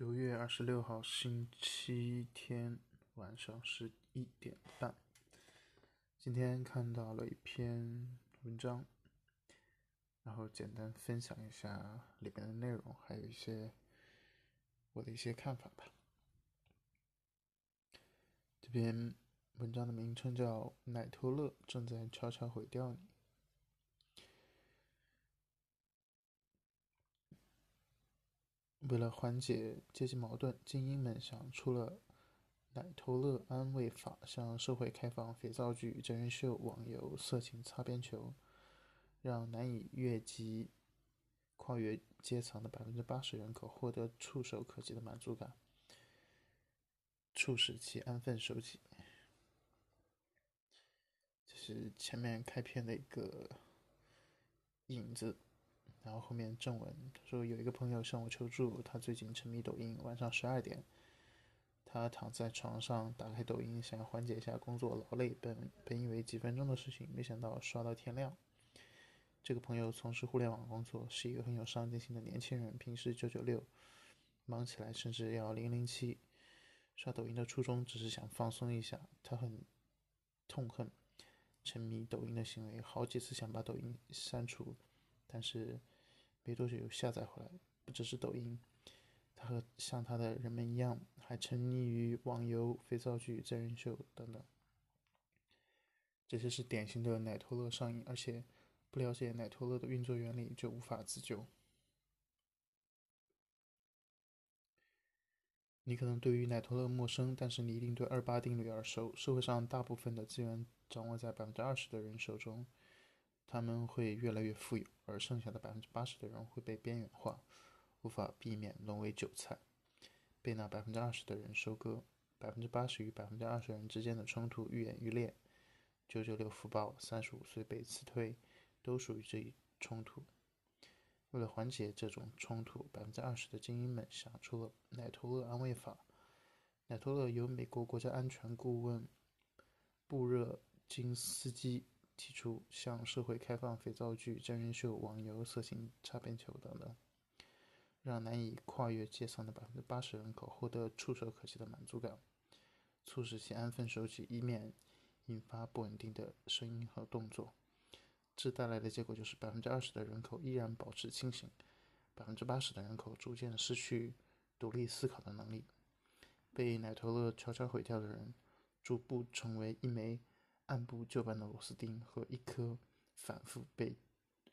九月二十六号星期天晚上十一点半，今天看到了一篇文章，然后简单分享一下里面的内容，还有一些我的一些看法吧。这篇文章的名称叫《奶头乐正在悄悄毁掉你》。为了缓解阶级矛盾，精英们想出了“奶头乐安慰法”，向社会开放肥皂剧、真人秀、网游、色情擦边球，让难以越级、跨越阶层的百分之八十人口获得触手可及的满足感，促使其安分守己。这是前面开篇的一个影子。然后后面正文，他说有一个朋友向我求助，他最近沉迷抖音，晚上十二点，他躺在床上打开抖音，想要缓解一下工作劳累。本本以为几分钟的事情，没想到刷到天亮。这个朋友从事互联网工作，是一个很有上进心的年轻人，平时九九六，忙起来甚至要零零七。刷抖音的初衷只是想放松一下，他很痛恨沉迷抖音的行为，好几次想把抖音删除，但是。没多久又下载回来，不只是抖音，他和像他的人们一样，还沉溺于网游、肥皂剧、真人秀等等。这些是典型的奶头乐上瘾，而且不了解奶头乐的运作原理就无法自救。你可能对于奶头乐陌生，但是你一定对二八定律耳熟。社会上大部分的资源掌握在百分之二十的人手中。他们会越来越富有，而剩下的百分之八十的人会被边缘化，无法避免沦为韭菜，被那百分之二十的人收割。百分之八十与百分之二十人之间的冲突愈演愈烈。九九六福报，三十五岁被辞退，都属于这一冲突。为了缓解这种冲突，百分之二十的精英们想出了“奶头乐安慰法”。奶头乐由美国国家安全顾问布热津斯基。提出向社会开放肥皂剧、真人秀、网游、色情擦边球等等，让难以跨越阶层的百分之八十人口获得触手可及的满足感，促使其安分守己，以免引发不稳定的声音和动作。这带来的结果就是百分之二十的人口依然保持清醒，百分之八十的人口逐渐失去独立思考的能力。被奶头乐悄悄毁掉的人，逐步成为一枚。按部就班的螺丝钉和一颗反复被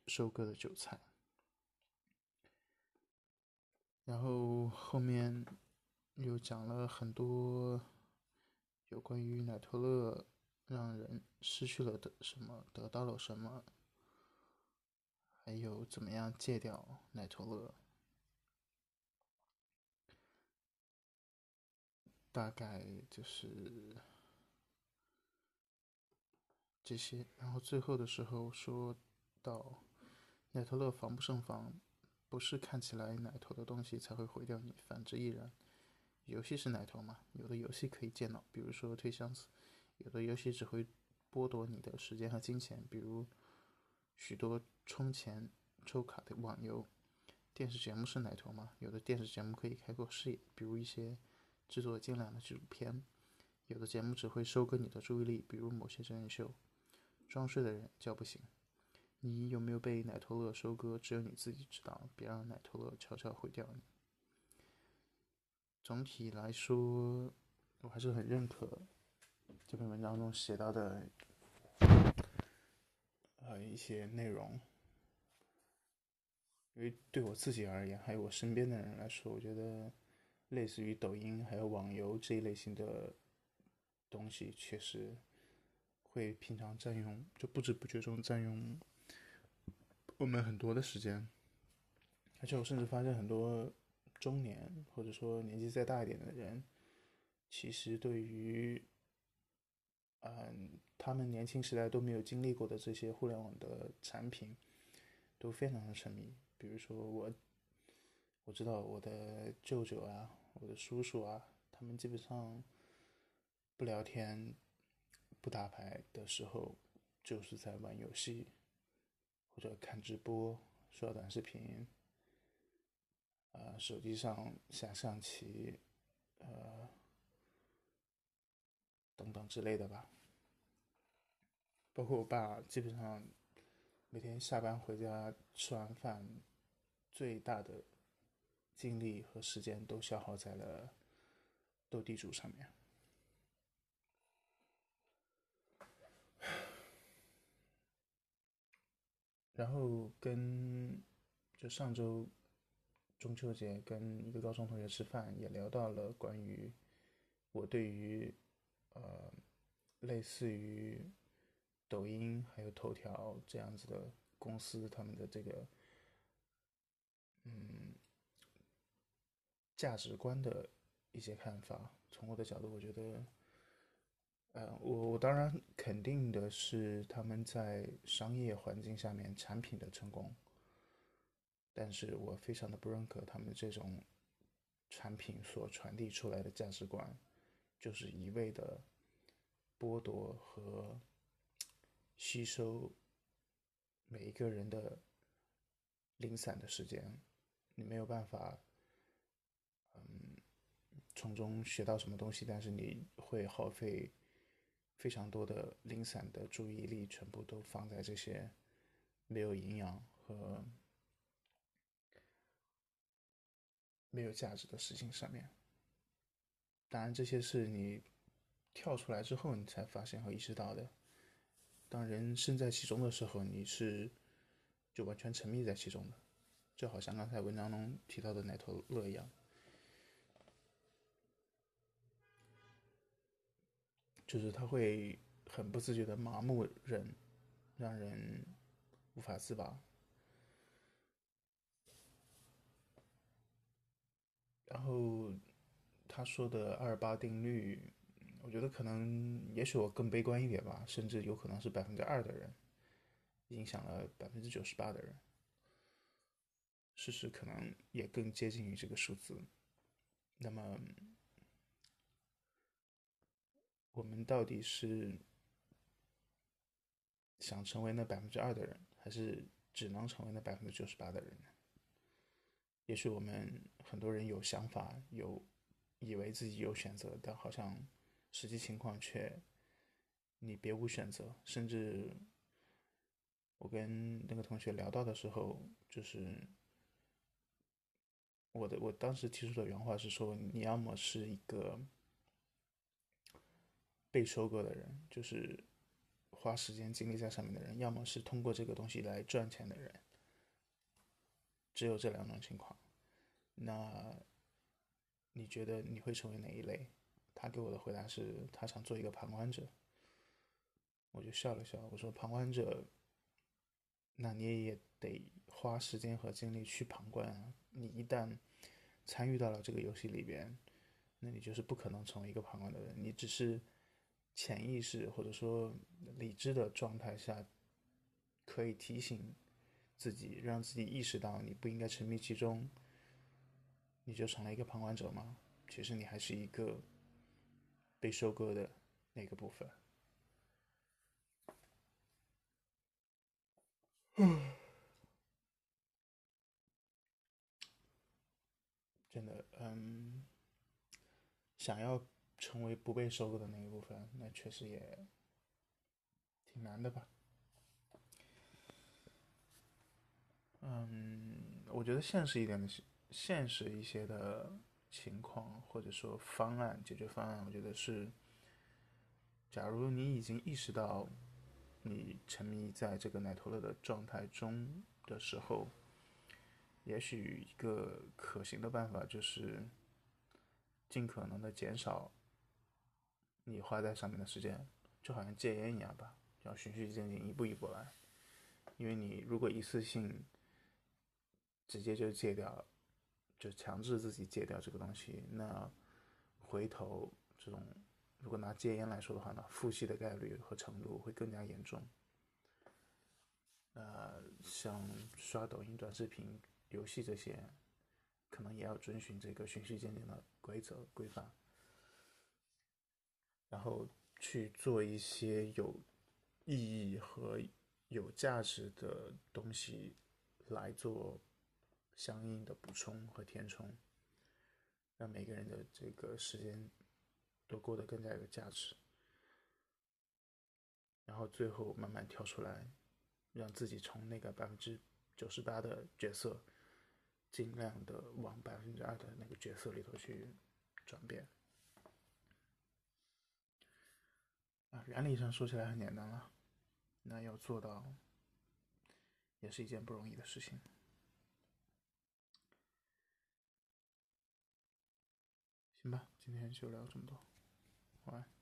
收割的韭菜，然后后面又讲了很多有关于奶头乐让人失去了的什么，得到了什么，还有怎么样戒掉奶头乐，大概就是。这些，然后最后的时候说到，奶头乐防不胜防，不是看起来奶头的东西才会毁掉你，反之亦然。游戏是奶头嘛？有的游戏可以借脑，比如说推箱子；有的游戏只会剥夺你的时间和金钱，比如许多充钱抽卡的网游。电视节目是奶头嘛？有的电视节目可以开阔视野，比如一些制作精良的纪录片；有的节目只会收割你的注意力，比如某些真人秀。装睡的人叫不醒。你有没有被奶头乐收割？只有你自己知道。别让奶头乐悄悄毁掉你。总体来说，我还是很认可这篇文章中写到的呃一些内容。因为对我自己而言，还有我身边的人来说，我觉得类似于抖音还有网游这一类型的东西，确实。会平常占用，就不知不觉中占用我们很多的时间，而且我甚至发现很多中年或者说年纪再大一点的人，其实对于，嗯，他们年轻时代都没有经历过的这些互联网的产品，都非常的沉迷。比如说我，我知道我的舅舅啊，我的叔叔啊，他们基本上不聊天。不打牌的时候，就是在玩游戏，或者看直播、刷短视频，呃，手机上下象棋，呃，等等之类的吧。包括我爸，基本上每天下班回家吃完饭，最大的精力和时间都消耗在了斗地主上面。然后跟就上周中秋节跟一个高中同学吃饭，也聊到了关于我对于呃类似于抖音还有头条这样子的公司他们的这个嗯价值观的一些看法。从我的角度，我觉得。呃，我我当然肯定的是他们在商业环境下面产品的成功，但是我非常的不认可他们这种产品所传递出来的价值观，就是一味的剥夺和吸收每一个人的零散的时间，你没有办法，嗯，从中学到什么东西，但是你会耗费。非常多的零散的注意力全部都放在这些没有营养和没有价值的事情上面。当然，这些是你跳出来之后你才发现和意识到的。当人身在其中的时候，你是就完全沉迷在其中的，就好像刚才文章中提到的奶头乐一样。就是他会很不自觉的麻木人，让人无法自拔。然后他说的二八定律，我觉得可能，也许我更悲观一点吧，甚至有可能是百分之二的人影响了百分之九十八的人。事实可能也更接近于这个数字。那么。我们到底是想成为那百分之二的人，还是只能成为那百分之九十八的人呢？也许我们很多人有想法，有以为自己有选择，但好像实际情况却你别无选择。甚至我跟那个同学聊到的时候，就是我的我当时提出的原话是说：你要么是一个。被收割的人，就是花时间精力在上面的人，要么是通过这个东西来赚钱的人，只有这两种情况。那你觉得你会成为哪一类？他给我的回答是他想做一个旁观者。我就笑了笑，我说旁观者，那你也得花时间和精力去旁观啊。你一旦参与到了这个游戏里边，那你就是不可能成为一个旁观的人，你只是。潜意识或者说理智的状态下，可以提醒自己，让自己意识到你不应该沉迷其中，你就成了一个旁观者吗？其实你还是一个被收割的那个部分。嗯，真的，嗯，想要。成为不被收购的那一部分，那确实也挺难的吧。嗯，我觉得现实一点的、现实一些的情况，或者说方案、解决方案，我觉得是：假如你已经意识到你沉迷在这个奶头乐的状态中的时候，也许一个可行的办法就是尽可能的减少。你花在上面的时间，就好像戒烟一样吧，要循序渐进，一步一步来。因为你如果一次性直接就戒掉，就强制自己戒掉这个东西，那回头这种如果拿戒烟来说的话呢，复吸的概率和程度会更加严重。呃，像刷抖音短视频、游戏这些，可能也要遵循这个循序渐进的规则规范。然后去做一些有意义和有价值的东西来做相应的补充和填充，让每个人的这个时间都过得更加有价值。然后最后慢慢跳出来，让自己从那个百分之九十八的角色，尽量的往百分之二的那个角色里头去转变。原理上说起来很简单了，那要做到，也是一件不容易的事情。行吧，今天就聊这么多，晚安。